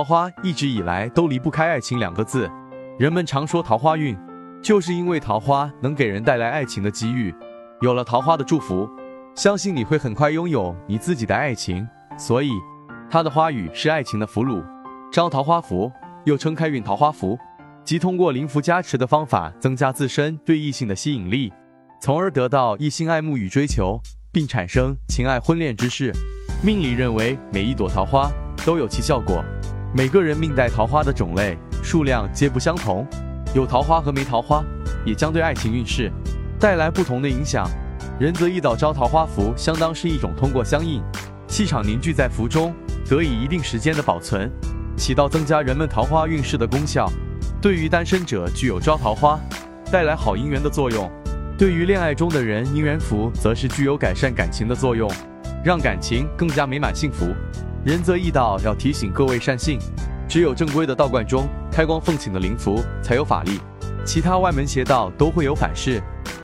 桃花一直以来都离不开爱情两个字，人们常说桃花运，就是因为桃花能给人带来爱情的机遇。有了桃花的祝福，相信你会很快拥有你自己的爱情。所以，它的花语是爱情的俘虏，招桃花符，又称开运桃花符，即通过灵符加持的方法，增加自身对异性的吸引力，从而得到异性爱慕与追求，并产生情爱婚恋之事。命理认为，每一朵桃花都有其效果。每个人命带桃花的种类、数量皆不相同，有桃花和没桃花，也将对爱情运势带来不同的影响。仁泽易岛招桃花符，相当是一种通过相应，气场凝聚在符中，得以一定时间的保存，起到增加人们桃花运势的功效。对于单身者，具有招桃花、带来好姻缘的作用；对于恋爱中的人，姻缘符则是具有改善感情的作用，让感情更加美满幸福。仁则易道要提醒各位善信，只有正规的道观中开光奉请的灵符才有法力，其他外门邪道都会有反噬。